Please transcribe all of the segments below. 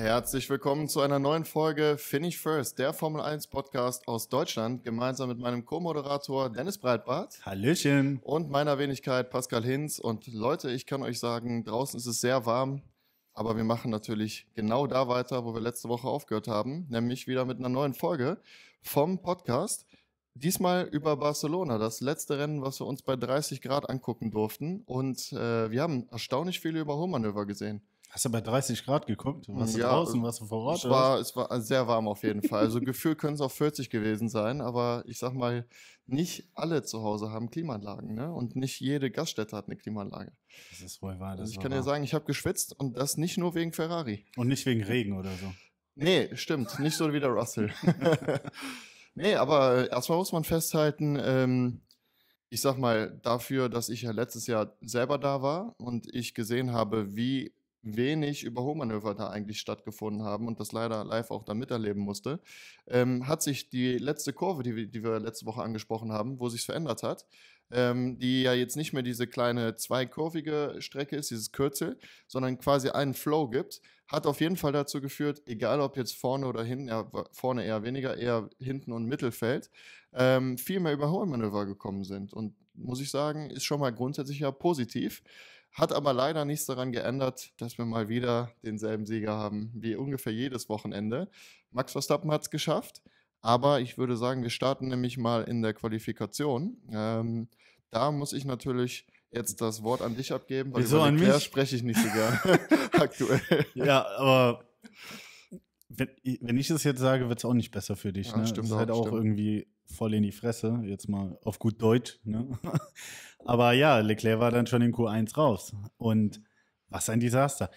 Herzlich willkommen zu einer neuen Folge Finish First, der Formel 1 Podcast aus Deutschland, gemeinsam mit meinem Co-Moderator Dennis Breitbart Hallöchen. und meiner Wenigkeit Pascal Hinz. Und Leute, ich kann euch sagen, draußen ist es sehr warm, aber wir machen natürlich genau da weiter, wo wir letzte Woche aufgehört haben, nämlich wieder mit einer neuen Folge vom Podcast. Diesmal über Barcelona, das letzte Rennen, was wir uns bei 30 Grad angucken durften. Und äh, wir haben erstaunlich viele Überholmanöver gesehen. Hast du bei 30 Grad geguckt? Warst du Ja, draußen? Warst du vor Ort? Es war, es war sehr warm auf jeden Fall. Also gefühlt können es auch 40 gewesen sein, aber ich sag mal, nicht alle zu Hause haben Klimaanlagen, ne? Und nicht jede Gaststätte hat eine Klimaanlage. Das ist wohl wahr. Das Also ich kann dir wahr. sagen, ich habe geschwitzt und das nicht nur wegen Ferrari. Und nicht wegen Regen oder so. Nee, stimmt, nicht so wie der Russell. nee, aber erstmal muss man festhalten, ähm, ich sag mal, dafür, dass ich ja letztes Jahr selber da war und ich gesehen habe, wie wenig Überholmanöver da eigentlich stattgefunden haben und das leider live auch dann miterleben musste, ähm, hat sich die letzte Kurve, die, wir- die wir letzte Woche angesprochen haben, wo sich verändert hat, ähm, die ja jetzt nicht mehr diese kleine zweikurvige Strecke ist, dieses Kürzel, sondern quasi einen Flow gibt, hat auf jeden Fall dazu geführt, egal ob jetzt vorne oder hinten, ja, vorne eher weniger, eher hinten und Mittelfeld, ähm, viel mehr Überholmanöver gekommen sind. Und muss ich sagen, ist schon mal grundsätzlich ja positiv. Hat aber leider nichts daran geändert, dass wir mal wieder denselben Sieger haben wie ungefähr jedes Wochenende. Max Verstappen hat es geschafft, aber ich würde sagen, wir starten nämlich mal in der Qualifikation. Ähm, da muss ich natürlich jetzt das Wort an dich abgeben, weil Wieso über an Leclerc spreche ich nicht so gern aktuell. Ja, aber wenn, wenn ich das jetzt sage, wird es auch nicht besser für dich. Ja, ne? stimmt das ist halt auch, stimmt. irgendwie voll in die Fresse, jetzt mal auf gut Deutsch. Ne? Aber ja, Leclerc war dann schon in Q1 raus. Und was ein Desaster.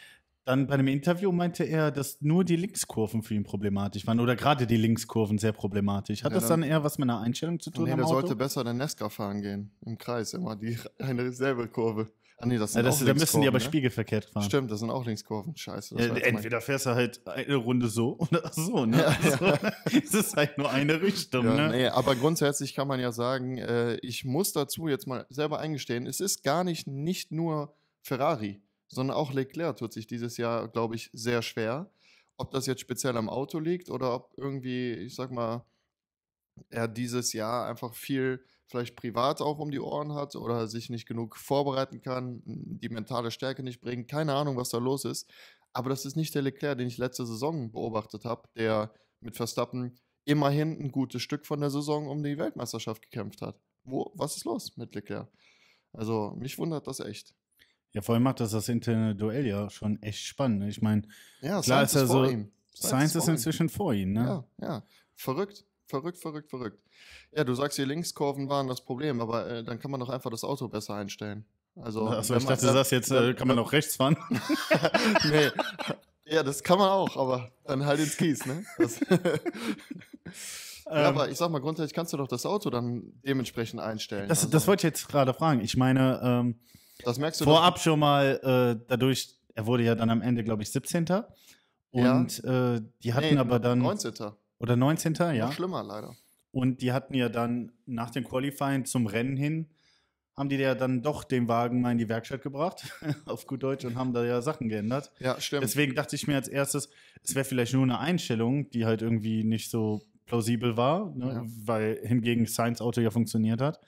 Dann bei einem Interview meinte er, dass nur die Linkskurven für ihn problematisch waren oder gerade die Linkskurven sehr problematisch. Hat Ja, das dann- dann eher was mit einer Einstellung zu tun? Nee, der sollte besser den Nesca fahren gehen. Im Kreis immer. Die, eine selbe Kurve. Ah, nee, das ja, sind das, auch da müssen die aber ne? spiegelverkehrt fahren. Stimmt, das sind auch Linkskurven. Scheiße. Ja, entweder fährst du halt eine Runde so oder so, ne? Ja, Also, es ist halt nur eine Richtung, Ja, ne? nee, aber grundsätzlich kann man ja sagen, äh, ich muss dazu jetzt mal selber eingestehen, es ist gar nicht, nicht nur Ferrari, sondern auch Leclerc tut sich dieses Jahr, glaube ich, sehr schwer. Ob das jetzt speziell am Auto liegt oder ob irgendwie, ich sag mal, er dieses Jahr einfach viel vielleicht privat auch um die Ohren hat oder sich nicht genug vorbereiten kann, die mentale Stärke nicht bringt. Keine Ahnung, was da los ist. Aber das ist nicht der Leclerc, den ich letzte Saison beobachtet habe, der mit Verstappen immerhin ein gutes Stück von der Saison um die Weltmeisterschaft gekämpft hat. Wo, was ist los mit Leclerc? Also, mich wundert das echt. Ja, vor allem macht das das interne Duell ja schon echt spannend. ne? Ich meine, Ja, Klar ist er so- ihm. Science ist vor ihm. inzwischen vor ihm, ne? Ja, ja. Verrückt. Verrückt, verrückt, verrückt. Ja, du sagst, die Linkskurven waren das Problem, aber äh, dann kann man doch einfach das Auto besser einstellen. Also, Achso, wenn ich dachte, du sagst jetzt, äh, kann man auch rechts fahren. nee. Ja, das kann man auch, aber dann halt ins Kies, ne? Das ja, Ähm, aber ich sag mal, grundsätzlich kannst du doch das Auto dann dementsprechend einstellen. das, also, das wollte ich jetzt gerade fragen. Ich meine, ähm, das merkst du vorab schon mal äh, dadurch, er wurde ja dann am Ende, glaube ich, 17. Ja. Und äh, die hatten nee, aber dann. 19. Oder 19. Ja. Noch schlimmer leider. Und die hatten ja dann nach dem Qualifying zum Rennen hin, haben die ja dann doch den Wagen mal in die Werkstatt gebracht, auf gut Deutsch, und haben da ja Sachen geändert. Ja, stimmt. Deswegen dachte ich mir als erstes, es wäre vielleicht nur eine Einstellung, die halt irgendwie nicht so plausibel war, ne? Ja. weil hingegen Science Auto ja funktioniert hat.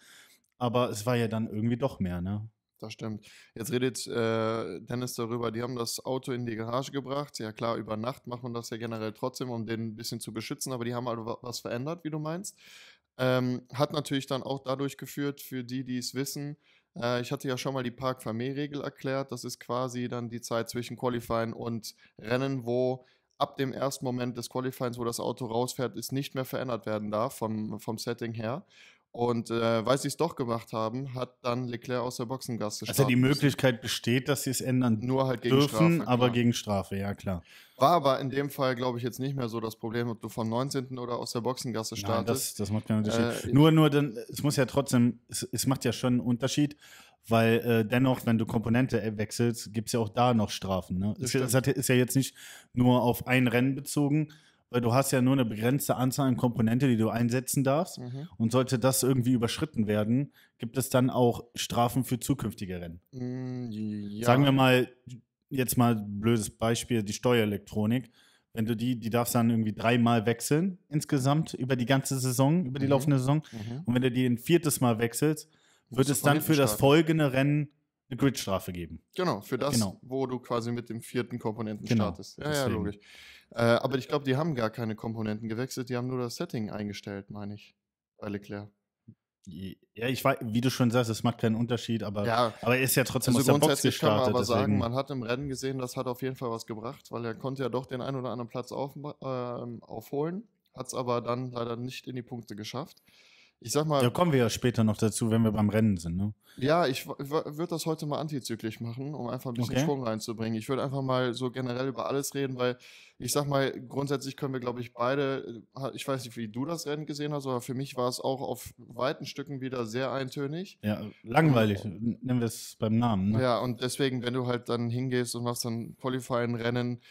Aber es war ja dann irgendwie doch mehr, ne? Das stimmt. Jetzt redet äh, Dennis darüber, die haben das Auto in die Garage gebracht. Ja klar, über Nacht macht man das ja generell trotzdem, um den ein bisschen zu beschützen, aber die haben halt wa- was verändert, wie du meinst. Ähm, hat natürlich dann auch dadurch geführt, für die, die es wissen, äh, ich hatte ja schon mal die Park-Fermé-Regel erklärt. Das ist quasi dann die Zeit zwischen Qualifying und Rennen, wo ab dem ersten Moment des Qualifyings, wo das Auto rausfährt, es nicht mehr verändert werden darf vom, vom Setting her. Und äh, weil sie es doch gemacht haben, hat dann Leclerc aus der Boxengasse Also die. Möglichkeit besteht, dass sie es ändern Nur halt gegen dürfen, Strafe. aber gegen Strafe, ja klar. War aber in dem Fall, glaube ich, jetzt nicht mehr so das Problem, ob du vom 19. oder aus der Boxengasse Nein, startest. das, das macht keinen Unterschied. Äh, nur, nur dann, es muss ja trotzdem, es, es macht ja schon einen Unterschied, weil äh, dennoch, wenn du Komponente äh, wechselst, gibt es ja auch da noch Strafen. Ne? Das hat, ist ja jetzt nicht nur auf ein Rennen bezogen, weil du hast ja nur eine begrenzte Anzahl an Komponente, die du einsetzen darfst. Mhm. Und sollte das irgendwie überschritten werden, gibt es dann auch Strafen für zukünftige Rennen. Mm, ja. Sagen wir mal, jetzt mal ein blödes Beispiel, die Steuerelektronik. Wenn du die, die darfst dann irgendwie dreimal wechseln insgesamt über die ganze Saison, über die Mhm. laufende Saison. Mhm. Und wenn du die ein viertes Mal wechselst, wird es dann für das folgende Rennen eine Gridstrafe geben. Genau, für das, Genau. wo du quasi mit dem vierten Komponenten Genau, startest. Ja, ja, deswegen. logisch. Äh, aber ich glaube, die haben gar keine Komponenten gewechselt, die haben nur das Setting eingestellt, meine ich, bei Leclerc. Ja, ich weiß, wie du schon sagst, es macht keinen Unterschied, aber, Ja, aber er ist ja trotzdem also aus der Box grundsätzlich kann man gestartet. aber sagen, deswegen- man hat im Rennen gesehen, das hat auf jeden Fall was gebracht, weil er konnte ja doch den einen oder anderen Platz auf, ähm, aufholen, hat es aber dann leider nicht in die Punkte geschafft. Ich sag mal, Da kommen wir ja später noch dazu, wenn wir beim Rennen sind. Ne? Ja, ich würde das heute mal antizyklisch machen, um einfach ein bisschen Okay. Schwung reinzubringen. Ich würde einfach mal so generell über alles reden, weil ich sag mal, grundsätzlich können wir, glaube ich, beide, äh, ich weiß nicht, wie du das Rennen gesehen hast, aber für mich war es auch auf weiten Stücken wieder sehr eintönig. Ja, langweilig, nennen wir es beim Namen. Ne? Ja, und deswegen, wenn du halt dann hingehst und machst dann Qualifying-Rennen,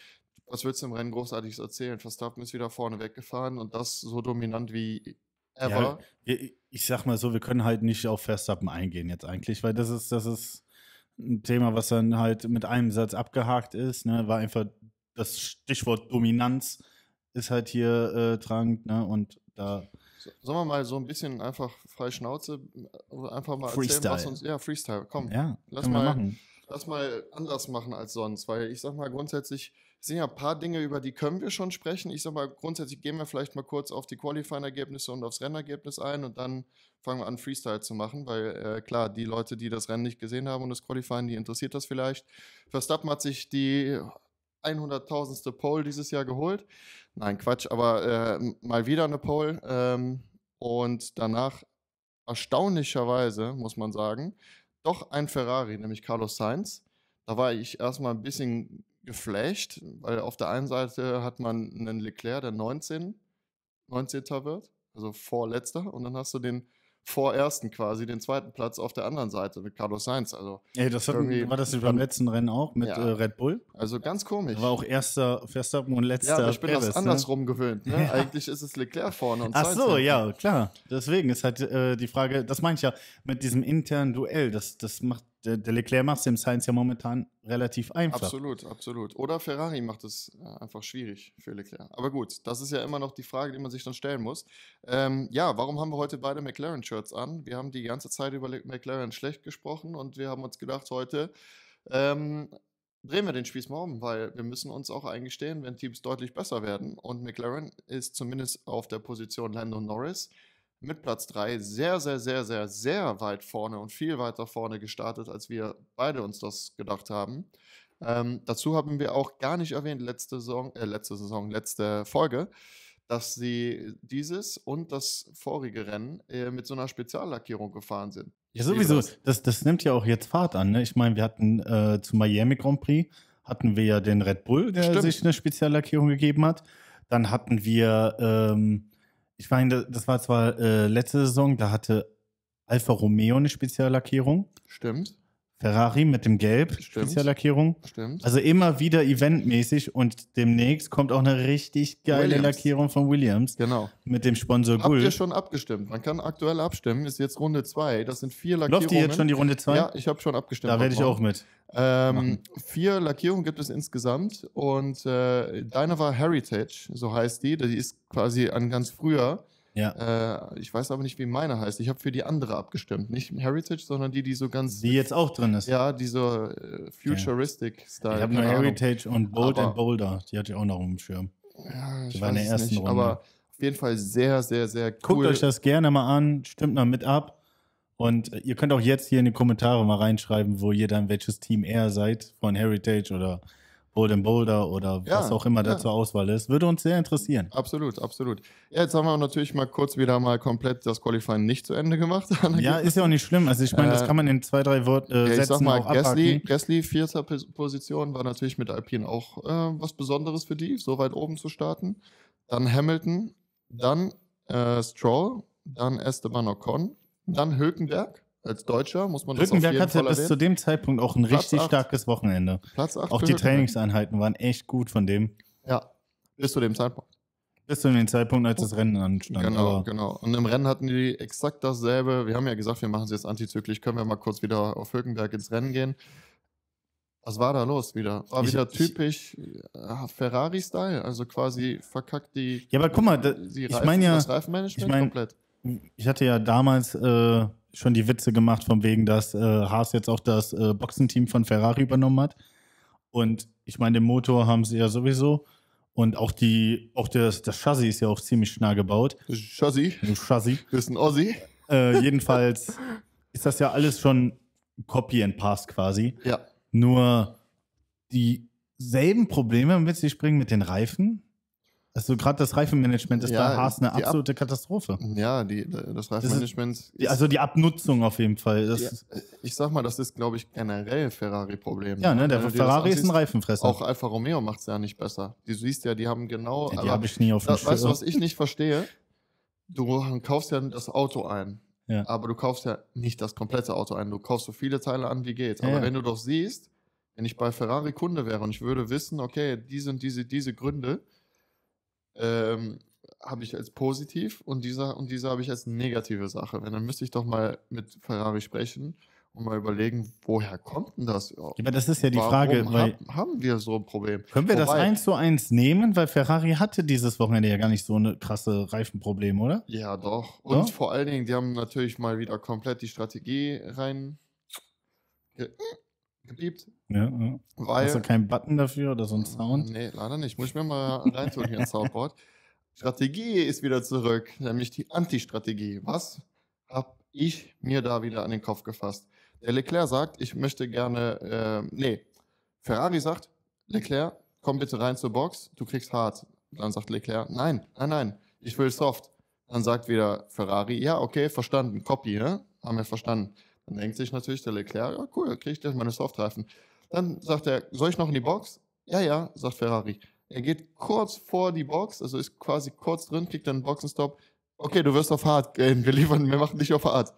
was willst du im Rennen großartiges erzählen? Verstappen ist wieder vorne weggefahren und das so dominant wie ever. Ja, ich, sag mal so, wir können halt nicht auf Verstappen eingehen jetzt eigentlich, weil das ist, das ist ein Thema, was dann halt mit einem Satz abgehakt ist. Ne? War einfach das Stichwort Dominanz ist halt hier äh, tragend, ne? Und da So- Sollen wir mal so ein bisschen einfach frei Schnauze, äh, einfach mal erzählen, was Freestyle. uns. Ja, Freestyle, komm. ja, lass mal- machen. Lass mal anders machen als sonst, weil ich sag mal grundsätzlich, sind ja ein paar Dinge, über die können wir schon sprechen. Ich sag mal, grundsätzlich gehen wir vielleicht mal kurz auf die Qualifying-Ergebnisse und aufs Rennergebnis ein und dann fangen wir an, Freestyle zu machen, weil äh, klar, die Leute, die das Rennen nicht gesehen haben und das Qualifying, die interessiert das vielleicht. Verstappen hat sich die 100.000. Pole dieses Jahr geholt. Nein, Quatsch, aber äh, mal wieder eine Pole. Ähm, und danach erstaunlicherweise, muss man sagen, doch ein Ferrari, nämlich Carlos Sainz. Da war ich erstmal ein bisschen geflasht, weil auf der einen Seite hat man einen Leclerc, der 19, 19. wird, also vorletzter, und dann hast du den vorersten quasi, den zweiten Platz auf der anderen Seite mit Carlos Sainz. Also, Ey, das hatten, war das beim letzten Rennen auch mit Ja. äh, Red Bull? also ganz komisch. War auch erster Verstappen und letzter ja, ich bin Perez, das ne? andersrum gewöhnt. Ne? Ja. Eigentlich ist es Leclerc vorne und Ach Sainz so, ja, klar. Deswegen ist halt äh, die Frage, das meine ich ja mit diesem internen Duell. Das, das macht, der, der Leclerc macht es dem Sainz ja momentan relativ einfach. Absolut, absolut. Oder Ferrari macht es äh, einfach schwierig für Leclerc. Aber gut, das ist ja immer noch die Frage, die man sich dann stellen muss. Ähm, ja, warum haben wir heute beide McLaren-Shirts an? Wir haben die ganze Zeit über McLaren schlecht gesprochen und wir haben uns gedacht, heute ähm, drehen wir den Spieß mal um, weil wir müssen uns auch eingestehen, wenn Teams deutlich besser werden. Und McLaren ist zumindest auf der Position Lando Norris mit Platz 3 sehr, sehr, sehr, sehr, sehr weit vorne und viel weiter vorne gestartet, als wir beide uns das gedacht haben. Ähm, dazu haben wir auch gar nicht erwähnt, letzte Saison, äh, letzte Saison, letzte Folge, dass sie dieses und das vorige Rennen äh, mit so einer Speziallackierung gefahren sind. Ja, sowieso. das. Das, das nimmt ja auch jetzt Fahrt an. Ne? Ich meine, wir hatten äh, zum Miami Grand Prix hatten wir ja den Red Bull, der Stimmt. sich eine Speziallackierung gegeben hat. Dann hatten wir, ähm, ich meine, das war zwar äh, letzte Saison, da hatte Alfa Romeo eine Speziallackierung. Stimmt, Ferrari mit dem Gelb, Stimmt. Speziallackierung. stimmt. Also immer wieder eventmäßig und demnächst kommt auch eine richtig geile Williams. Lackierung von Williams genau. mit dem Sponsor Habt ihr schon abgestimmt? Man kann aktuell abstimmen, ist jetzt Runde 2. Das sind vier Lackierungen. Läuft die jetzt schon die Runde 2? Ja, ich habe schon abgestimmt. da werde ich auch mit. Ähm, vier Lackierungen gibt es insgesamt und äh, deine war Heritage, so heißt die. Die ist quasi an ganz früher. Ja. Äh, ich weiß aber nicht, wie meine heißt. Ich habe für die andere abgestimmt. Nicht Heritage, sondern die, die so ganz. Die jetzt auch drin ist. Ja, die so äh, Futuristic-Style. Ich habe nur Ahnung. Heritage und Bold Aber- and Boulder. Die hatte ich auch noch dem Schirm. Ja, ich Die war in der ersten nicht, Runde. aber auf jeden Fall sehr, sehr, sehr cool. Guckt euch das gerne mal an, stimmt mal mit ab. Und äh, ihr könnt auch jetzt hier in die Kommentare mal reinschreiben, wo ihr dann welches Team eher seid, von Heritage oder Bold and Boulder oder Ja, was auch immer da ja. zur Auswahl ist. Würde uns sehr interessieren. Absolut, absolut. Ja, jetzt haben wir natürlich mal kurz wieder mal komplett das Qualifying nicht zu Ende gemacht. Ja, ist ja auch nicht schlimm. Also ich meine, das Äh, kann man in zwei, drei Wort, äh, Ja, ich Sätzen sag mal, auch Gasly. Gasly vierter Pos- Position war natürlich mit Alpine auch äh, was Besonderes für die, so weit oben zu starten. Dann Hamilton, dann äh, Stroll, dann Esteban Ocon, dann Hülkenberg als Deutscher, muss man das auf Rückenberg jeden hatte bis zu dem Zeitpunkt auch ein Platz richtig acht. starkes Wochenende. Platz 8 Auch die Trainingseinheiten waren echt gut von dem. Ja, bis zu dem Zeitpunkt. Bis zu dem Zeitpunkt, als das Rennen anstand. Genau, Aber genau. Und im Rennen hatten die exakt dasselbe. Wir haben ja gesagt, wir machen es jetzt antizyklisch. Können wir mal kurz wieder auf Hülkenberg ins Rennen gehen. Was war da los wieder? War Ich- wieder typisch äh, Ferrari-Style, also quasi verkackt die, Ja, aber guck mal, da, die ich meine ja, das Reifenmanagement ich mein- komplett. ich hatte ja damals äh, schon die Witze gemacht, von wegen, dass äh, Haas jetzt auch das äh, Boxenteam von Ferrari übernommen hat. Und ich meine, den Motor haben sie ja sowieso. Und auch die, auch das, das Chassis ist ja auch ziemlich nah gebaut. Das Chassis, Das Chassis. das ist ein Ossi. Äh, jedenfalls ist das ja alles schon Copy and Paste quasi. Ja. Nur dieselben Probleme mit sich bringen mit den Reifen. Also gerade das Reifenmanagement ist Ja, bei Haas eine die Ab- absolute Katastrophe. Ja, die, das Reifenmanagement. Die, also die Abnutzung auf jeden Fall. Das Ja, ist, ich sag mal, das ist, glaube ich, generell Ferrari-Problem. ja, ne, der Wenn das Ferrari ist ein Reifenfresser. Auch Alfa Romeo macht es ja nicht besser. Du siehst ja, die haben genau. ja, die aber- habe ich nie auf dem Da, weißt du, was ich nicht verstehe? Du kaufst ja das Auto ein. Ja. Aber du kaufst ja nicht das komplette Auto ein. Du kaufst so viele Teile an, wie geht. Aber ja. wenn du doch siehst, wenn ich bei Ferrari Kunde wäre und ich würde wissen, okay, diese und diese, diese Gründe ähm, habe ich als positiv und diese, und diese habe ich als negative Sache. Wenn, dann müsste ich doch mal mit Ferrari sprechen und mal überlegen, woher kommt denn das? Ja, aber das ist ja die Warum Frage, weil hab, haben wir so ein Problem? können wir das Wobei- eins zu eins nehmen? Weil Ferrari hatte dieses Wochenende ja gar nicht so eine krasse Reifenproblem, oder? Ja, doch. Und Ja? vor allen Dingen, die haben natürlich mal wieder komplett die Strategie rein ge gebiebt. Ja, ja. Weil, Hast du keinen Button dafür oder so ein Sound? Nee, leider nicht. Muss ich mir mal reintun hier ins Soundboard. Strategie ist wieder zurück, nämlich die Anti-Strategie. Was habe ich mir da wieder an den Kopf gefasst? Der Leclerc sagt, ich möchte gerne, äh, nee, Ferrari sagt, Leclerc, komm bitte rein zur Box, du kriegst hart. Dann sagt Leclerc, nein, nein, nein, ich will soft. Dann sagt wieder Ferrari, ja, okay, verstanden, Copy, ne? Haben wir verstanden. Dann denkt sich natürlich der Leclerc, ja, cool, krieg ich gleich meine Softreifen. Dann sagt er, soll ich noch in die Box? Ja, ja, sagt Ferrari. Er geht kurz vor die Box, also ist quasi kurz drin, kriegt dann einen Boxenstopp. Okay, du wirst auf hart gehen, wir liefern, wir machen dich auf hart.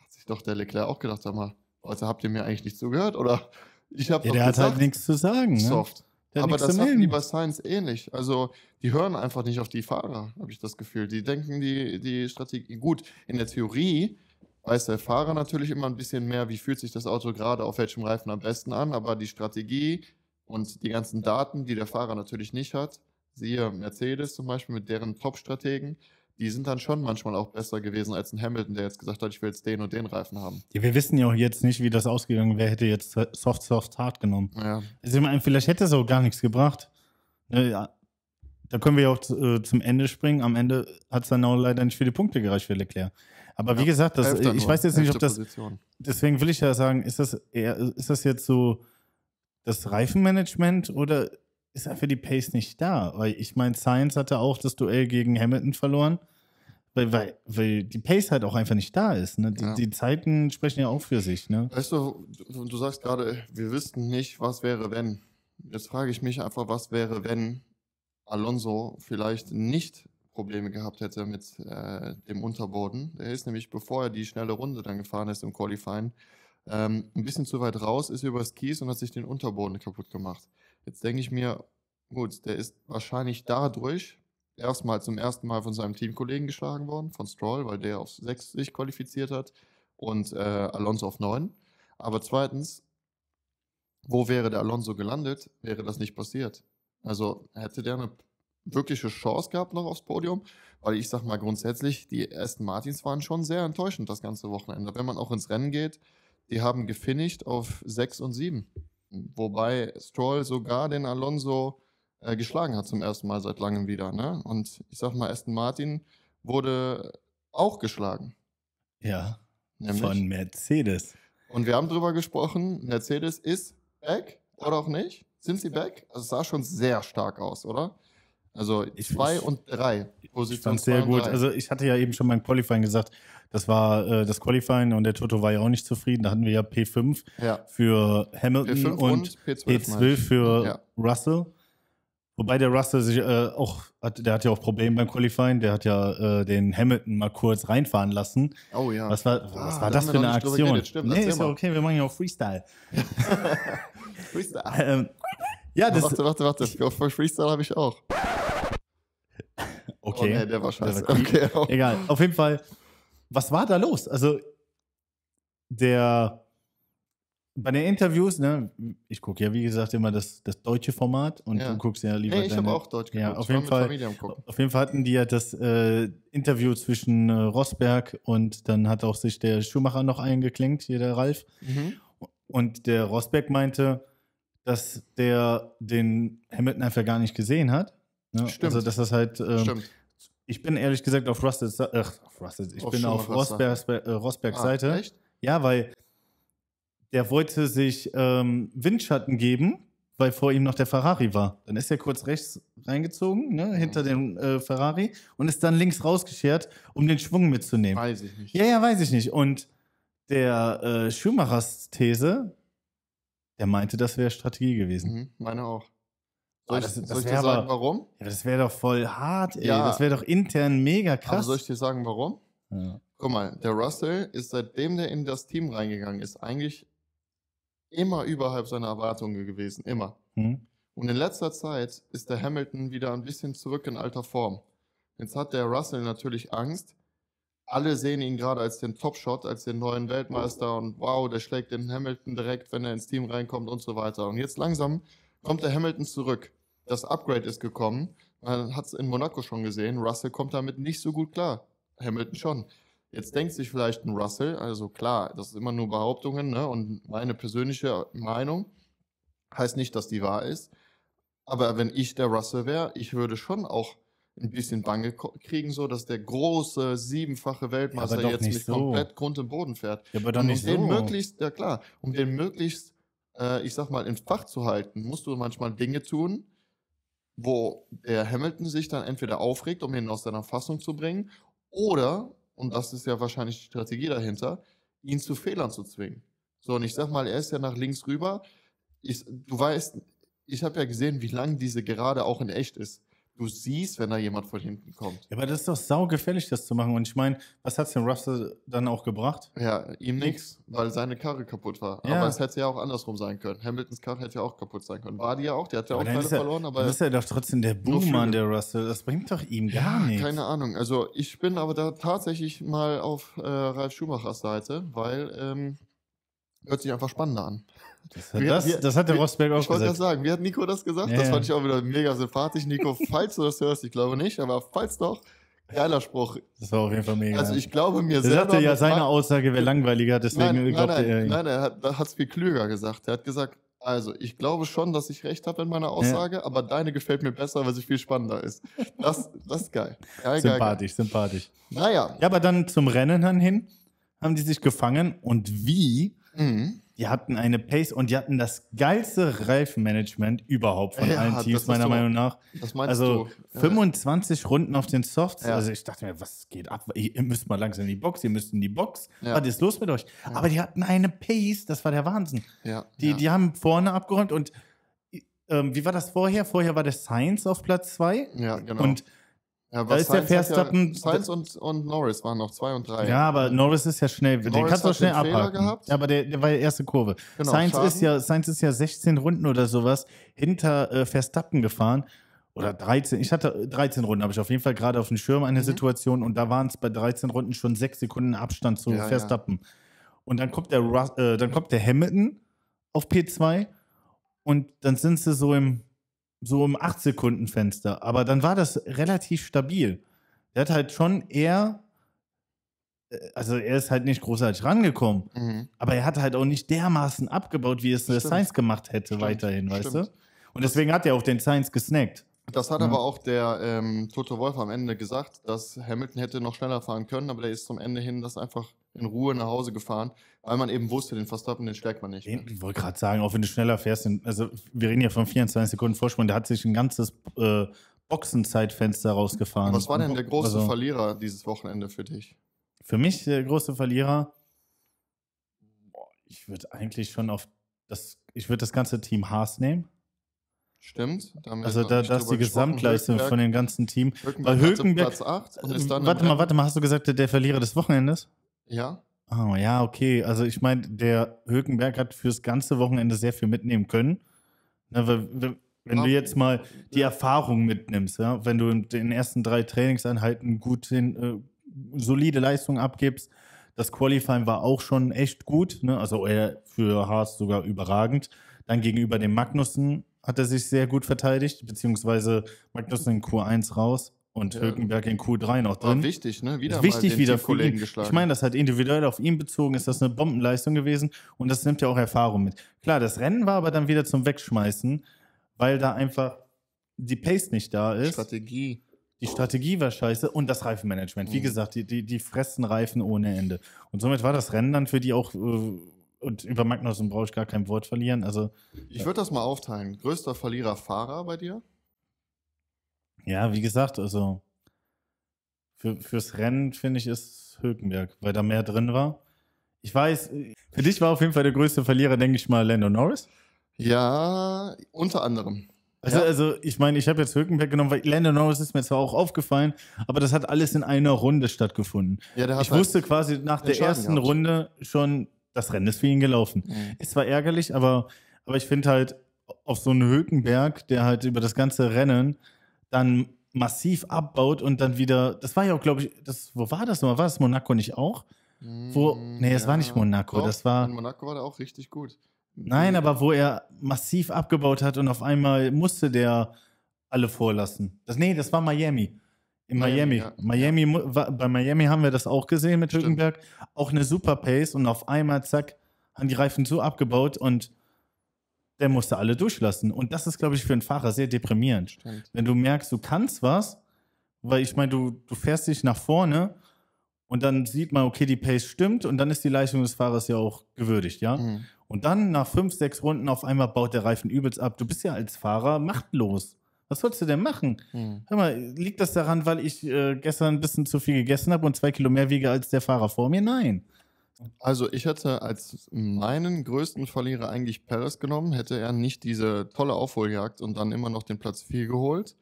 Hat sich doch der Leclerc auch gedacht, sag mal, Leute, habt ihr mir eigentlich nicht zugehört? Oder ich habe Ja, der hat gesagt, halt nichts zu sagen. Ne? soft. Hat Aber das hatten die bei Science ähnlich. Also, die hören einfach nicht auf die Fahrer, habe ich das Gefühl. Die denken die, die Strategie. Gut, in der Theorie weiß der Fahrer natürlich immer ein bisschen mehr, wie fühlt sich das Auto gerade auf welchem Reifen am besten an, aber die Strategie und die ganzen Daten, die der Fahrer natürlich nicht hat, siehe Mercedes zum Beispiel mit deren Top-Strategen, die sind dann schon manchmal auch besser gewesen als ein Hamilton, der jetzt gesagt hat, ich will jetzt den und den Reifen haben. Ja, wir wissen ja auch jetzt nicht, wie das ausgegangen wäre, hätte jetzt Soft, Soft, Hard genommen. Ja, Also ich meine, vielleicht hätte es auch gar nichts gebracht. Ne, ja. Da können wir ja auch äh, zum Ende springen. Am Ende hat es dann auch leider nicht die Punkte gereicht für Leclerc. Aber wie Ja, gesagt, das, ich weiß jetzt nicht, ob das. Position. Deswegen will ich ja sagen, ist das eher, ist das jetzt so das Reifenmanagement oder ist einfach die Pace nicht da? Weil ich meine, Science hatte auch das Duell gegen Hamilton verloren, weil, weil, weil die Pace halt auch einfach nicht da ist. Ne? Die, Ja. die Zeiten sprechen ja auch für sich. Ne? Weißt du, du sagst gerade, wir wüssten nicht, was wäre, wenn. Jetzt frage ich mich einfach, was wäre, wenn Alonso vielleicht nicht Probleme gehabt hätte mit äh, dem Unterboden. Der ist nämlich, bevor er die schnelle Runde dann gefahren ist im Qualifying, ähm, ein bisschen zu weit raus, ist übers Kies und hat sich den Unterboden kaputt gemacht. Jetzt denke ich mir, gut, der ist wahrscheinlich dadurch erstmal zum ersten Mal von seinem Teamkollegen geschlagen worden, von Stroll, weil der auf 6 sich qualifiziert hat und äh, Alonso auf 9. Aber zweitens, wo wäre der Alonso gelandet, wäre das nicht passiert. Also hätte der eine wirkliche Chance gehabt noch aufs Podium, weil ich sag mal grundsätzlich, die ersten Martins waren schon sehr enttäuschend das ganze Wochenende. Wenn man auch ins Rennen geht, die haben gefinisht auf 6 und 7. Wobei Stroll sogar den Alonso äh, geschlagen hat zum ersten Mal seit langem wieder. Ne? Und ich sag mal, Aston Martin wurde auch geschlagen. Ja, Nämlich. von Mercedes. Und wir haben drüber gesprochen, Mercedes ist back oder auch nicht? Sind sie back? Also es sah schon sehr stark aus, oder? Also Ich- zwei ich- und drei. Ich Position fand sehr gut. drei. Also ich hatte ja eben schon beim Qualifying gesagt, das war äh, das Qualifying und der Toto war ja auch nicht zufrieden. Da hatten wir ja P5 ja, für Hamilton P5 und und P12. meine P12 ich. für Ja. Russell. Wobei der Russell sich äh, auch, hat, der hat ja auch Probleme beim Qualifying. Der hat ja äh, den Hamilton mal kurz reinfahren lassen. Oh ja. Was war, Ah, was da war das für eine Aktion? geredet. Stimmt, nee, ist ja okay, wir machen ja auch Freestyle. Freestyle. Ähm, ja, das warte, warte, warte. Für für Freestyle habe ich auch. okay. Oh nee, der war scheiße. war cool. okay. Egal, auf jeden Fall, was war da los? Also, der bei den Interviews, ne, ich gucke ja wie gesagt immer das, das deutsche Format und Ja. du guckst ja lieber Nee, ich habe auch Deutsch Ja, geguckt. auf Ich war jeden Fall. Familie am Gucken. Auf jeden Fall hatten die ja das äh, Interview zwischen äh, Rosberg und dann hat auch sich der Schumacher noch eingeklinkt, hier der Ralf. Mhm. Und der Rosberg meinte, dass der den Hamilton einfach gar nicht gesehen hat. Ne? Stimmt. Also, dass das halt. Ähm, Stimmt. ich bin ehrlich gesagt auf Russells Seite. Ach, auf Russells, ich Auf bin auf Rosbergs, äh, Rosbergs Ah, Seite. Echt? Ja, weil der wollte sich ähm, Windschatten geben, weil vor ihm noch der Ferrari war. Dann ist er kurz rechts reingezogen, ne, hinter dem äh, Ferrari und ist dann links rausgeschert, um den Schwung mitzunehmen. Weiß ich nicht. Ja, ja, weiß ich nicht. Und der äh, Schumachers These, der meinte, das wäre Strategie gewesen. Mhm. Meine auch. Ah, Soll ich, das- das soll ich dir sagen, aber- warum? Ja, das wäre doch voll hart, ey. Ja. Das wäre doch intern mega Aber krass. soll ich dir sagen, warum? ja. Guck mal, der Russell ist seitdem der in das Team reingegangen ist, eigentlich immer überhalb seiner Erwartungen gewesen. Immer. Hm? Und in letzter Zeit ist der Hamilton wieder ein bisschen zurück in alter Form. Jetzt hat der Russell natürlich Angst. Alle sehen ihn gerade als den Topshot, als den neuen Weltmeister und wow, der schlägt den Hamilton direkt, wenn er ins Team reinkommt und so weiter. Und jetzt langsam kommt der Hamilton zurück. Das Upgrade ist gekommen. Man hat es in Monaco schon gesehen. Russell kommt damit nicht so gut klar. Hamilton schon. Jetzt denkt sich vielleicht ein Russell, also klar, das ist immer nur Behauptungen ne? und meine persönliche Meinung heißt nicht, dass die wahr ist. Aber wenn ich der Russell wäre, ich würde schon auch ein bisschen Bange kriegen, so dass der große siebenfache Weltmeister Ja, jetzt nicht mit so. komplett Grund und Boden fährt. Ja, aber doch Und nicht um den so. möglichst, ja klar, um den möglichst, äh, ich sag mal, in Fach zu halten, musst du manchmal Dinge tun, wo der Hamilton sich dann entweder aufregt, um ihn aus seiner Fassung zu bringen, oder, und das ist ja wahrscheinlich die Strategie dahinter, ihn zu Fehlern zu zwingen. So, und ich sag mal, er ist ja nach links rüber. Ich, du weißt, ich habe ja gesehen, wie lang diese Gerade auch in echt ist. Du siehst, wenn da jemand von hinten kommt. Ja, aber das ist doch saugefällig, das zu machen. Und ich meine, was hat denn Russell dann auch gebracht? Ja, ihm nix, weil seine Karre kaputt war. Ja. Aber es hätte ja auch andersrum sein können. Hamiltons Karre hätte ja auch kaputt sein können. War die ja auch, der hat ja Aber auch keine er- verloren, aber Dann ist er doch trotzdem der Buhmann, der Russell. Das bringt doch ihm gar nichts. keine Ahnung. Also ich bin aber da tatsächlich mal auf äh, Ralf Schumachers Seite, weil ähm, hört sich einfach spannender an. Das, hat- Wir- das, wir- das hat der Rosberg auch Ich wollte gerade gesagt. sagen, wie hat Nico das gesagt? Ja, das ja. fand ich auch wieder mega sympathisch. Nico, falls du das hörst, ich glaube nicht, aber falls doch, geiler Spruch. Das war auf jeden Fall mega. Also ich glaube mir er selber... sagte ja, seine Aussage wäre langweiliger, deswegen nein, nein, glaubte nein, er ihm. nein, er hat es viel klüger gesagt. Er hat gesagt, also ich glaube schon, dass ich recht habe in meiner Aussage, aber deine gefällt mir besser, weil sie viel spannender ist. Das, das ist geil. geil, geil, geil. Sympathisch, sympathisch. Naja. Ja, aber dann zum Rennen dann hin haben die sich gefangen und wie? Mhm. Die hatten eine Pace und die hatten das geilste Reifenmanagement überhaupt von Ja, allen Teams, meiner so- Meinung nach. Das meinst Also du? 25 Runden auf den Softs. Ja. Also ich dachte mir, was geht ab? Ihr müsst mal langsam in die Box, ihr müsst in die Box. Ja. Was ist los mit euch? Aber die hatten eine Pace, das war der Wahnsinn. Ja, Die, ja. die haben vorne abgeräumt und ähm, wie war das vorher? Vorher war der Sainz auf Platz 2. ja, genau. Und ja, da ist der Sainz hat Verstappen- Ja, Sainz und, und Norris waren noch zwei und drei. ja, aber Norris ist ja schnell, den Norris kannst du auch schnell den abhaken. gehabt. Ja, aber der, der war ja erste Kurve. Genau, Sainz, Schaden. ist ja, Sainz ist ja 16 Runden oder sowas hinter äh, Verstappen gefahren. Oder 13, ich hatte 13 Runden, habe ich auf jeden Fall gerade auf dem Schirm eine Mhm. Situation und da waren es bei 13 Runden schon 6 Sekunden Abstand zu Ja, ja. Verstappen. Und dann kommt, der äh, dann kommt der Hamilton auf P2 und dann sind sie so im, so im 8-Sekunden-Fenster. Aber dann war das relativ stabil. Der hat halt schon eher, äh, also er ist halt nicht großartig rangekommen, Mhm. aber er hat halt auch nicht dermaßen abgebaut, wie es der Stimmt. Sainz gemacht hätte Stimmt, weiterhin, weißt stimmt. du? Und deswegen hat er auch den Sainz gesnackt. Das hat Ja. aber auch der ähm, Toto Wolf am Ende gesagt, dass Hamilton hätte noch schneller fahren können, aber der ist zum Ende hin das einfach in Ruhe nach Hause gefahren, weil man eben wusste, den Verstappen, den schlägt man nicht. mehr. Ich wollte gerade sagen, auch wenn du schneller fährst, also wir reden ja von 24 Sekunden Vorsprung, der hat sich ein ganzes äh, Boxenzeitfenster rausgefahren. Was war denn der große Also, Verlierer dieses Wochenende für dich? Für mich der große Verlierer, boah, ich würde eigentlich schon auf das, ich würde das ganze Team Haas nehmen. Stimmt. Also da, das ist die. Gesamtleistung Hülkenberg- von dem ganzen Team. Hülkenberg Hülkenberg- Platz 8 und ist dann Warte mal, warte mal, hast du gesagt, der, der Verlierer des Wochenendes? Ja, Oh, ja, okay. Also ich meine, der Hülkenberg hat fürs ganze Wochenende sehr viel mitnehmen können. Na, weil, wenn du jetzt mal die Erfahrung mitnimmst, ja, wenn du in den ersten drei Trainingseinheiten gut äh, solide Leistung abgibst, Das Qualifying war auch schon echt gut, ne? also er für Haas sogar überragend. Dann gegenüber dem Magnussen hat er sich sehr gut verteidigt, beziehungsweise Magnussen in Q1 raus und Ja. Hülkenberg in Q3 noch War drin. wichtig, ne? Wieder wichtig wieder ihn. geschlagen. Ich meine, das hat individuell auf ihn bezogen, ist das eine Bombenleistung gewesen und das nimmt ja auch Erfahrung mit. Klar, das Rennen war aber dann wieder zum Wegschmeißen, weil da einfach die Pace nicht da ist. Strategie. Die Strategie war scheiße und das Reifenmanagement. Wie Mhm. gesagt, die, die, die fressen Reifen ohne Ende. Und somit war das Rennen dann für die auch, äh, und über Magnussen brauche ich gar kein Wort verlieren. Also, Ich würde das mal aufteilen. Größter Verlierer Fahrer bei dir? ja, wie gesagt, also für, fürs Rennen finde ich ist Hülkenberg, weil da mehr drin war. Ich weiß, äh, für dich war auf jeden Fall der größte Verlierer, denke ich mal, Lando Norris. Ja, unter anderem. Also, Ja. also ich meine, ich habe jetzt Hülkenberg genommen, weil Lando Norris ist mir zwar auch aufgefallen, aber das hat alles in einer Runde stattgefunden. Ja, der hat Ich halt- wusste quasi nach der ersten gehabt. Runde schon, das Rennen ist für ihn gelaufen. Mhm. Ist zwar ärgerlich, aber, aber ich finde halt, auf so einen Hülkenberg, der halt über das ganze Rennen dann massiv abbaut und dann wieder, das war ja auch, glaube ich, das, wo war das nochmal? War das Monaco nicht auch? Wo- Mm, nee, es war nicht Monaco, das war- In Monaco war der auch richtig gut. Nein, aber wo er massiv abgebaut hat und auf einmal musste der alle vorlassen. Das, nee, das war Miami. In Miami, Miami. ja. Miami bei Miami haben wir das auch gesehen mit Stimmt. Hülkenberg. Auch eine super Pace und auf einmal, zack, haben die Reifen so abgebaut und der musste alle durchlassen. Und das ist, glaube ich, für einen Fahrer sehr deprimierend. Stimmt. Wenn du merkst, du kannst was, weil ich meine, du, du fährst dich nach vorne und dann sieht man, okay, die Pace stimmt und dann ist die Leistung des Fahrers ja auch gewürdigt, ja? Mhm. Und dann nach fünf, sechs Runden auf einmal baut der Reifen übelst ab. Du bist ja als Fahrer machtlos. Was sollst du denn machen? Mhm. Hör mal, liegt das daran, weil ich äh, gestern ein bisschen zu viel gegessen habe und zwei Kilo mehr wiege als der Fahrer vor mir? Nein. Also ich hätte als meinen größten Verlierer eigentlich Perez genommen, hätte er nicht diese tolle Aufholjagd und dann immer noch den Platz 4 geholt.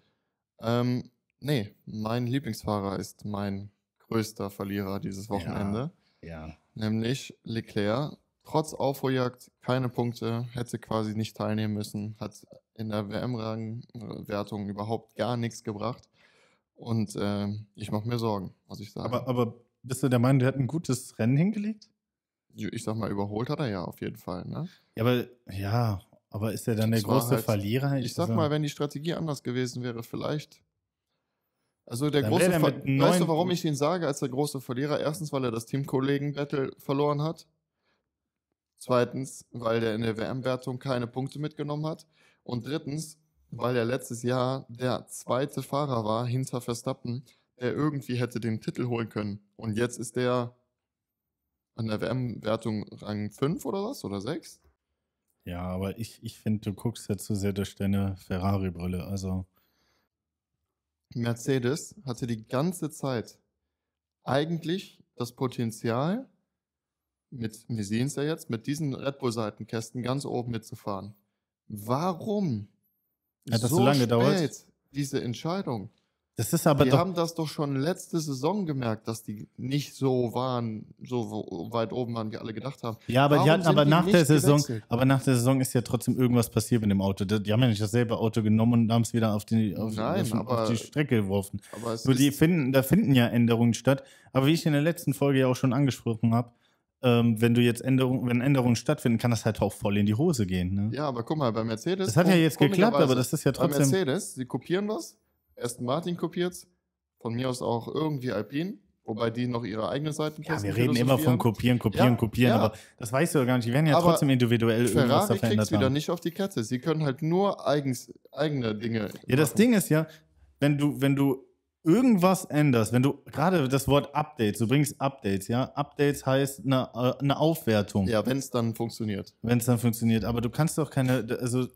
Ähm, nee, mein Lieblingsfahrer ist mein größter Verlierer dieses Wochenende, Ja. nämlich Leclerc. Trotz Aufholjagd keine Punkte, hätte quasi nicht teilnehmen müssen, hat in der WM-Rangwertung überhaupt gar nichts gebracht. Und ähm, ich mache mir Sorgen, muss ich sagen. Aber, aber bist du der Meinung, der hat ein gutes Rennen hingelegt? ich sag mal, überholt hat er ja auf jeden Fall. Ne? Ja, aber ja, aber ist er dann der Das große halt- Verlierer? Ich sag Also, mal, wenn die Strategie anders gewesen wäre, vielleicht. Also der Dann große der Ver Weißt du, warum ich ihn sage als der große Verlierer? Erstens, weil er das Teamkollegen-Battle verloren hat. Zweitens, weil der in der WM-Wertung keine Punkte mitgenommen hat. Und drittens, weil er letztes Jahr der zweite Fahrer war hinter Verstappen, der irgendwie hätte den Titel holen können. Und jetzt ist der an der WM-Wertung Rang 5 oder was? Oder 6? ja, aber ich, ich finde, du guckst ja zu sehr durch deine Ferrari-Brille. Also, Mercedes hatte die ganze Zeit eigentlich das Potenzial, mit, wir sehen es ja jetzt, mit diesen Red Bull-Seitenkästen ganz oben mitzufahren. Warum? Hat das so lange gedauert? spät, Diese Entscheidung. das ist aber die doch haben das doch schon letzte Saison gemerkt, dass die nicht so waren, so weit oben waren, wie alle gedacht haben. Ja, aber die hatten aber die nach der Saison, gewechselt? aber nach der Saison ist ja trotzdem irgendwas passiert mit dem Auto. Die haben ja nicht dasselbe Auto genommen und haben es wieder auf die, auf, Nein, auf, aber- auf die Strecke geworfen. Aber Nur die finden, da finden ja Änderungen statt. Aber wie ich in der letzten Folge ja auch schon angesprochen habe, ähm, wenn du jetzt Änderungen, wenn Änderungen stattfinden, kann das halt auch voll in die Hose gehen. Ne? ja, aber guck mal, bei Mercedes. das hat ja jetzt geklappt, aber das ist ja Bei trotzdem. Mercedes, sie kopieren was. Aston Martin kopiert Von mir aus auch irgendwie Alpine, wobei die noch ihre eigene Seiten Ja, wir reden immer von kopieren, kopieren, Ja, kopieren, ja. aber das weißt du gar nicht. Die werden ja Aber trotzdem individuell irgendwas da Ferrari verändert es wieder haben. nicht auf die Kette. Sie können halt nur eigens, eigene Dinge. Ja, das machen. Ding ist ja, wenn du, wenn du irgendwas änderst, wenn du gerade das Wort Updates, du bringst Updates, ja, Updates heißt eine, äh, eine Aufwertung, Ja, wenn es dann funktioniert. wenn es dann funktioniert. Aber du kannst doch keine, also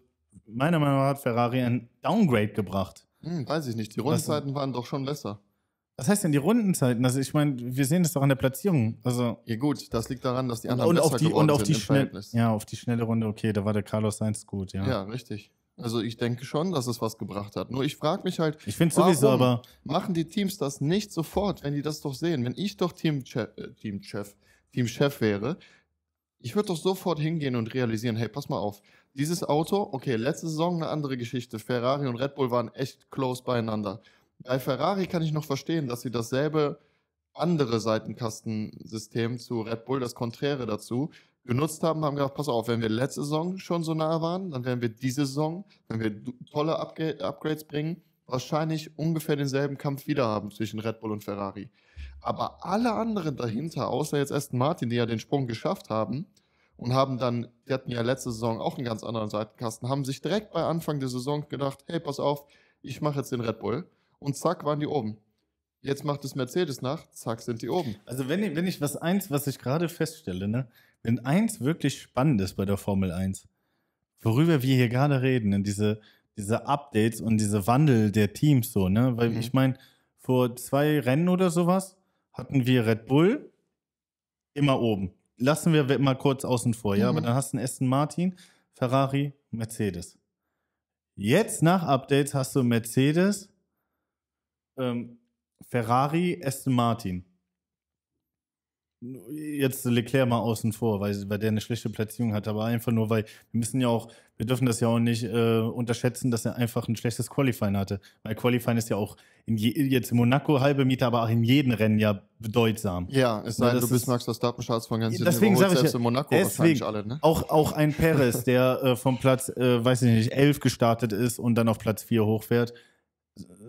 meiner Meinung nach hat Ferrari ein Downgrade gebracht. Hm, weiß ich nicht. Die Rundenzeiten waren doch schon besser. Was heißt denn die Rundenzeiten? Also ich meine, wir sehen das doch an der Platzierung. Also Ja gut, das liegt daran, dass die anderen und besser auf die geworden und auf sind die schnell, ja, auf die schnelle Runde. Okay, da war der Carlos Sainz gut, ja. Ja, richtig. Also ich denke schon, dass es was gebracht hat. Nur ich frage mich halt, Ich finde sowieso, Warum? aber machen die Teams das nicht sofort, wenn die das doch sehen? Wenn ich doch Teamchef, äh, Teamchef, Teamchef wäre, ich würde doch sofort hingehen und realisieren, hey, pass mal auf, dieses Auto, okay, letzte Saison eine andere Geschichte. Ferrari und Red Bull waren echt close beieinander. Bei Ferrari kann ich noch verstehen, dass sie dasselbe andere Seitenkastensystem zu Red Bull, das Konträre dazu, genutzt haben, haben gedacht, pass auf, wenn wir letzte Saison schon so nah waren, dann werden wir diese Saison, wenn wir tolle Upgra Upgrades bringen, wahrscheinlich ungefähr denselben Kampf wieder haben zwischen Red Bull und Ferrari. Aber alle anderen dahinter, außer jetzt Aston Martin, die ja den Sprung geschafft haben und haben dann, die hatten ja letzte Saison auch einen ganz anderen Seitenkasten, haben sich direkt bei Anfang der Saison gedacht, hey, pass auf, ich mache jetzt den Red Bull. Und zack, waren die oben. Jetzt macht es Mercedes nach, zack, sind die oben. Also wenn ich, wenn ich was eins, was ich gerade feststelle, ne, wenn eins wirklich spannend ist bei der Formel 1, worüber wir hier gerade reden, ne, diese, diese Updates und diese Wandel der Teams so, ne? Weil Mhm. ich meine, vor zwei Rennen oder sowas hatten wir Red Bull immer oben. Lassen wir mal kurz außen vor, ja, Mhm. aber dann hast du einen Aston Martin, Ferrari, Mercedes. Jetzt nach Updates hast du Mercedes, ähm, Ferrari, Aston Martin. Jetzt Leclerc mal außen vor, weil, weil der eine schlechte Platzierung hat, aber einfach nur, weil wir müssen ja auch, wir dürfen das ja auch nicht äh, unterschätzen, dass er einfach ein schlechtes Qualifying hatte. Weil Qualifying ist ja auch in je, jetzt in Monaco halbe Meter, aber auch in jedem Rennen ja bedeutsam. Ja, es sei denn, das du bist ist- Max Verstappen, Charles von ganz Deswegen sag ich ja, in Monaco deswegen- alle, ne? Auch, auch ein Perez, der äh, vom Platz, äh, weiß ich nicht, 11 gestartet ist und dann auf Platz 4 hochfährt,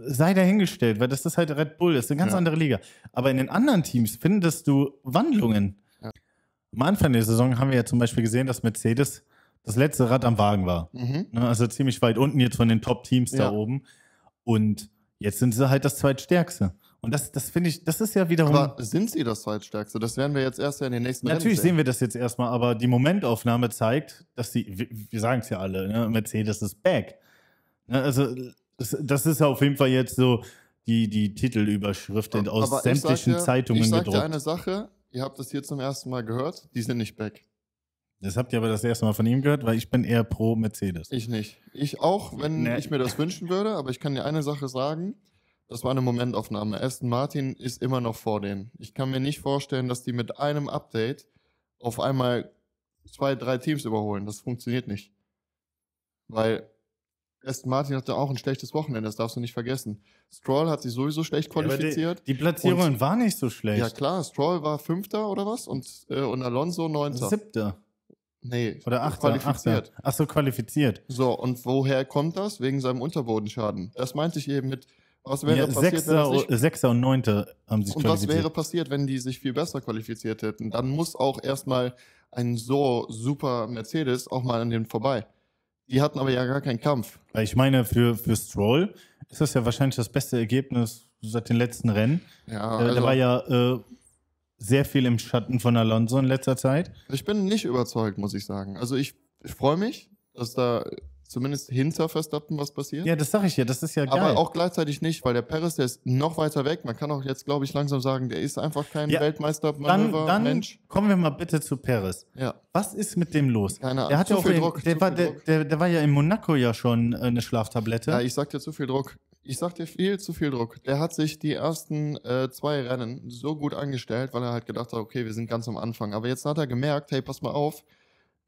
sei dahingestellt, weil das ist halt Red Bull, das ist eine ganz Ja. andere Liga. Aber in den anderen Teams findest du Wandlungen. Ja. Am Anfang der Saison haben wir ja zum Beispiel gesehen, dass Mercedes das letzte Rad am Wagen war. Mhm. Ne? Also ziemlich weit unten jetzt von den Top-Teams Ja. da oben. Und jetzt sind sie halt das zweitstärkste. Und das, das finde ich, das ist ja wiederum. Aber sind sie das zweitstärkste? Das werden wir jetzt erst ja in den nächsten Natürlich Rennen sehen wir das jetzt erstmal, aber die Momentaufnahme zeigt, dass wir, wir sagen es ja alle, ne? Mercedes ist back. Ne? Also, das, das ist ja auf jeden Fall jetzt so die, die Titelüberschrift Aber aus ich sag sämtlichen dir- Zeitungen Ich sag dir gedruckt. eine Sache, ihr habt das hier zum ersten Mal gehört, die sind nicht back. Das habt ihr aber das erste Mal von ihm gehört, weil ich bin eher pro Mercedes. Ich nicht. Ich auch, wenn Nee. ich mir das wünschen würde, aber ich kann dir eine Sache sagen. Das war eine Momentaufnahme. Aston Martin ist immer noch vor denen. Ich kann mir nicht vorstellen, dass die mit einem Update auf einmal zwei, drei Teams überholen. Das funktioniert nicht. Weil Aston Martin hatte auch ein schlechtes Wochenende, das darfst du nicht vergessen. Stroll hat sich sowieso schlecht aber die- qualifiziert. Die Platzierungen waren nicht so schlecht. Ja, klar, Stroll war Fünfter oder was? Und, äh, und Alonso Neunter. Siebter Nee, oder Achter. qualifiziert. Achter. Ach so, qualifiziert. So, und woher kommt das? Wegen seinem Unterbodenschaden. Das meinte ich eben mit, was wäre Ja, passiert, wenn Sechster, das nicht, Sechster und Neunter haben sich und was qualifiziert. wäre passiert, wenn die sich viel besser qualifiziert hätten? Dann muss auch erstmal ein so super Mercedes auch mal an denen vorbei. Die hatten aber ja gar keinen Kampf. Ich meine, für, für Stroll ist das ja wahrscheinlich das beste Ergebnis seit den letzten Rennen. Ja, Äh, also, der war ja äh, sehr viel im Schatten von Alonso in letzter Zeit. ich bin nicht überzeugt, muss ich sagen. Also ich, ich freue mich, dass da zumindest hinter Verstappen was passiert. Ja, das sage ich ja, das ist ja geil. Aber auch gleichzeitig nicht, weil der Perez, der ist noch weiter weg. Man kann auch jetzt, glaube ich, langsam sagen, der ist einfach kein Ja, dann, Weltmeister-Manöver, dann Mensch. kommen wir mal bitte zu Perez. Ja, Was ist mit dem los? keine Ahnung. Der, hat ja Zu auch viel Druck, der, war, der, der, der war ja in Monaco ja schon äh, eine Schlaftablette. Ja, ich sag dir zu viel Druck. Ich sag dir viel zu viel Druck. Der hat sich die ersten äh, zwei Rennen so gut angestellt, weil er halt gedacht hat, okay, wir sind ganz am Anfang. Aber jetzt hat er gemerkt, hey, pass mal auf,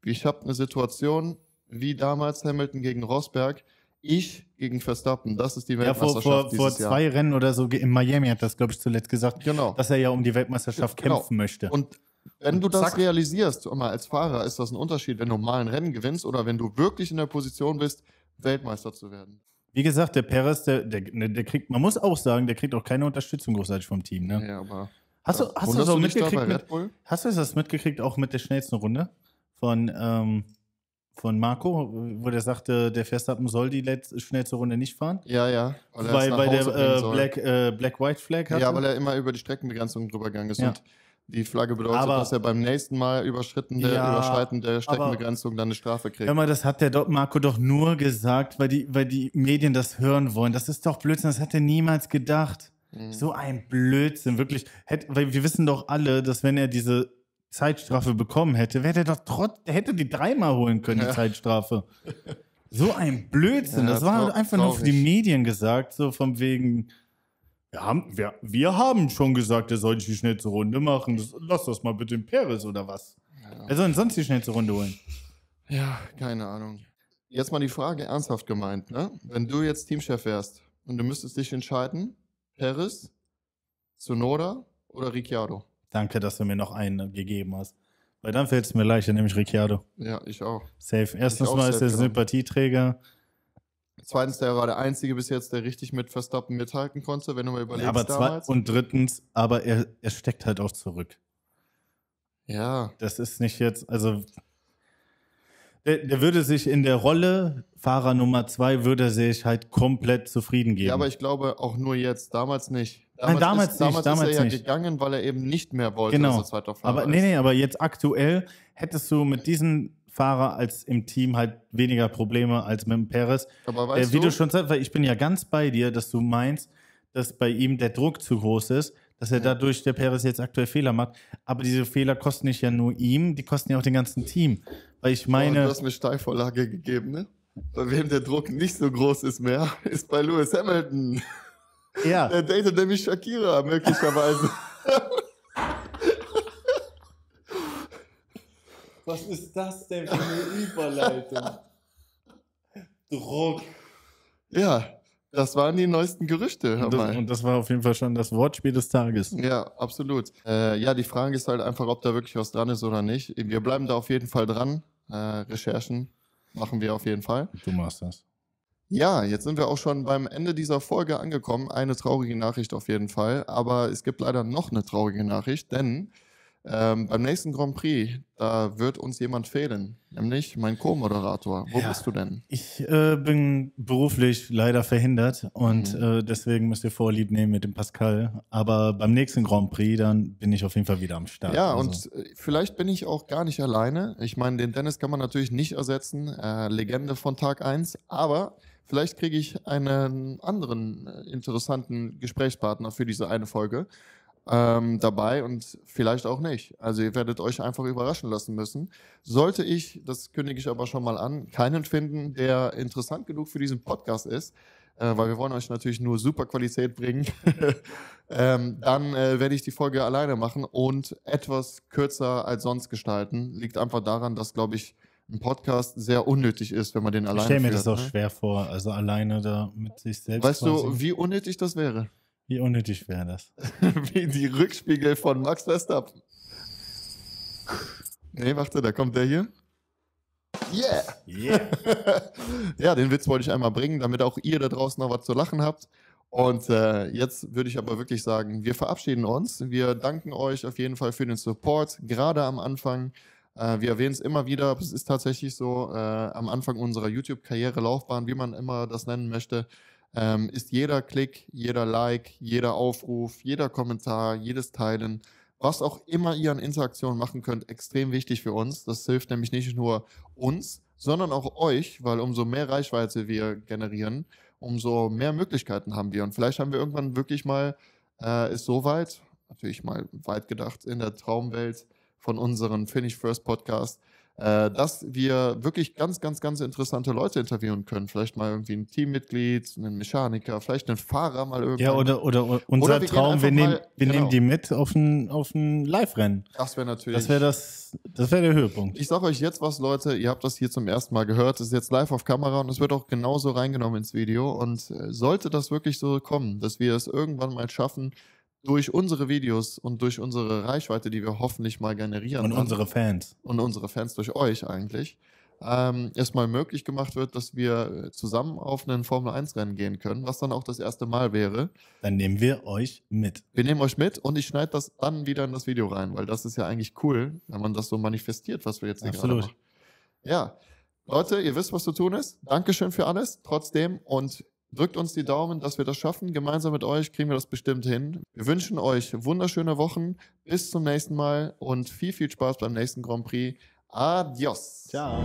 ich habe eine Situation wie damals Hamilton gegen Rosberg, ich gegen Verstappen. Das ist die ja, vor, Weltmeisterschaft vor, vor zwei Jahr. Rennen oder so in Miami hat das, glaube ich, zuletzt gesagt, Genau. dass er ja um die Weltmeisterschaft Genau. kämpfen möchte. Und wenn du das zack. realisierst, mal als Fahrer, ist das ein Unterschied, wenn du mal ein Rennen gewinnst oder wenn du wirklich in der Position bist, Weltmeister zu werden. Wie gesagt, der Perez, der, der, ne, der kriegt, man muss auch sagen, der kriegt auch keine Unterstützung großartig vom Team. Ne? Ja, aber Hast du, hast du Wunderst so dich da mitgekriegt? Mit, hast du das mitgekriegt auch mit der schnellsten Runde von, ähm, von Marco, wo der sagte, der Verstappen soll die letzte, schnellste Runde nicht fahren? Ja, ja. Weil, nach weil der äh. Black, äh, Black White Flag hatte. Ja, weil er immer über die Streckenbegrenzung drüber gegangen ist. Ja. Und die Flagge bedeutet, Aber- dass er beim nächsten Mal Überschritten der, Ja, Überschreiten der Streckenbegrenzung dann eine Strafe kriegt. Hör mal, das hat der Do Marco doch nur gesagt, weil die, weil die Medien das hören wollen. Das ist doch Blödsinn, das hat er niemals gedacht. Mhm. So ein Blödsinn, wirklich. Hätt, weil wir wissen doch alle, dass wenn er diese Zeitstrafe bekommen hätte, wäre der doch trotz, der hätte die dreimal holen können, die Ja. Zeitstrafe. So ein Blödsinn. Ja, das war einfach nur für die. Medien gesagt, so von wegen. Wir haben, wir, wir haben schon gesagt, er soll die schnellste Runde machen. Das, lass das mal bitte in Paris oder was? Ja. Wer soll sonst die schnellste Runde holen? ja, keine Ahnung. Jetzt mal die Frage ernsthaft gemeint, ne? Wenn du jetzt Teamchef wärst und du müsstest dich entscheiden, Paris, Sonoda oder Ricciardo? Danke, dass du mir noch einen gegeben hast. Weil dann fällt es mir leichter, nämlich Ricciardo. Ja, ich auch. Safe. Erstens auch mal ist er. Sympathieträger. Zweitens, der war der Einzige bis jetzt, der richtig mit Verstappen mithalten konnte, wenn du mal überlegst aber zwei, damals. und drittens, aber er, er steckt halt auch zurück. ja, Das ist nicht jetzt, also der, der würde sich in der Rolle Fahrer Nummer zwei würde sich halt komplett zufrieden geben. ja, aber ich glaube auch nur jetzt, damals nicht. Nein, damals ist, nicht, damals damals ist er ja nicht. gegangen, weil er eben nicht mehr wollte, Genau. dass er zweiter Fahrer aber nee, nee, aber jetzt aktuell hättest du mit diesem Fahrer als im Team halt weniger Probleme als mit dem Perez. Aber Äh, weißt wie du, du schon sagst, weil ich bin ja ganz bei dir, dass du meinst, dass bei ihm der Druck zu groß ist, dass er dadurch der Perez jetzt aktuell Fehler macht. Aber diese Fehler kosten nicht ja nur ihm, die kosten ja auch dem ganzen Team. Weil ich oh, meine, du hast mir Steilvorlage gegeben, ne? Bei wem der Druck nicht so groß ist mehr, ist bei Lewis Hamilton. ja, Der datet nämlich Shakira, möglicherweise. was ist das denn für eine Überleitung? Druck. ja, das waren die neuesten Gerüchte. Und das, und das war auf jeden Fall schon das Wortspiel des Tages. Ja, absolut. Äh, ja, die Frage ist halt einfach, ob da wirklich was dran ist oder nicht. Wir bleiben da auf jeden Fall dran. Äh, Recherchen machen wir auf jeden Fall. Du machst das. Ja, jetzt sind wir auch schon beim Ende dieser Folge angekommen. Eine traurige Nachricht auf jeden Fall. Aber es gibt leider noch eine traurige Nachricht, denn ähm, beim nächsten Grand Prix, da wird uns jemand fehlen. Nämlich mein Co-Moderator. Wo Ja. bist du denn? Ich äh, bin beruflich leider verhindert und Mhm. äh, deswegen müsst ihr Vorlieb nehmen mit dem Pascal. Aber beim nächsten Grand Prix, dann bin ich auf jeden Fall wieder am Start. Ja, Also, und äh, vielleicht bin ich auch gar nicht alleine. Ich meine, den Dennis kann man natürlich nicht ersetzen, äh, Legende von Tag 1, aber vielleicht kriege ich einen anderen äh, interessanten Gesprächspartner für diese eine Folge ähm, dabei und vielleicht auch nicht. Also ihr werdet euch einfach überraschen lassen müssen. Sollte ich, das kündige ich aber schon mal an, keinen finden, der interessant genug für diesen Podcast ist, äh, weil wir wollen euch natürlich nur super Qualität bringen, ähm, dann äh, werde ich die Folge alleine machen und etwas kürzer als sonst gestalten. Liegt einfach daran, dass, glaube ich, ein Podcast sehr unnötig ist, wenn man den ich alleine stelle mir das auch ne? schwer vor, also alleine da mit sich selbst. Weißt du, quasi. wie unnötig das wäre? Wie unnötig wäre das? wie die Rückspiegel von Max Verstappen. Nee, warte, da kommt der hier. Yeah! Yeah. ja, den Witz wollte ich einmal bringen, damit auch ihr da draußen noch was zu lachen habt. Und äh, jetzt würde ich aber wirklich sagen, wir verabschieden uns. Wir danken euch auf jeden Fall für den Support, gerade am Anfang. Äh, wir erwähnen es immer wieder, aber es ist tatsächlich so, äh, am Anfang unserer YouTube-Karriere-Laufbahn, wie man immer das nennen möchte, ähm, ist jeder Klick, jeder Like, jeder Aufruf, jeder Kommentar, jedes Teilen, was auch immer ihr an Interaktion machen könnt, extrem wichtig für uns. Das hilft nämlich nicht nur uns, sondern auch euch, weil umso mehr Reichweite wir generieren, umso mehr Möglichkeiten haben wir. Und vielleicht haben wir irgendwann wirklich mal äh, es so weit, natürlich mal weit gedacht in der Traumwelt von unserem Finish First Podcast, äh, dass wir wirklich ganz, ganz, ganz interessante Leute interviewen können. Vielleicht mal irgendwie ein Teammitglied, einen Mechaniker, vielleicht einen Fahrer mal irgendwie. Ja, oder, oder, oder unser gehen Traum, wir, nehmen, mal- wir genau. nehmen die mit auf ein, auf ein Live-Rennen. Das wäre natürlich. Das wäre das, das wäre der Höhepunkt. Ich sage euch jetzt was, Leute. Ihr habt das hier zum ersten Mal gehört. Das ist jetzt live auf Kamera und es wird auch genauso reingenommen ins Video. Und äh, sollte das wirklich so kommen, dass wir es irgendwann mal schaffen, durch unsere Videos und durch unsere Reichweite, die wir hoffentlich mal generieren Und dann- unsere Fans. und unsere Fans durch euch eigentlich, ähm, erstmal möglich gemacht wird, dass wir zusammen auf einen Formel-1-Rennen gehen können, was dann auch das erste Mal wäre. Dann nehmen wir euch mit. Wir nehmen euch mit und ich schneide das dann wieder in das Video rein, weil das ist ja eigentlich cool, wenn man das so manifestiert, was wir jetzt hier gerade Absolut. machen. Ja, Leute, ihr wisst, was zu tun ist. Dankeschön für alles, trotzdem und drückt uns die Daumen, dass wir das schaffen. Gemeinsam mit euch kriegen wir das bestimmt hin. Wir wünschen euch wunderschöne Wochen. Bis zum nächsten Mal und viel, viel Spaß beim nächsten Grand Prix. Adios. Ciao.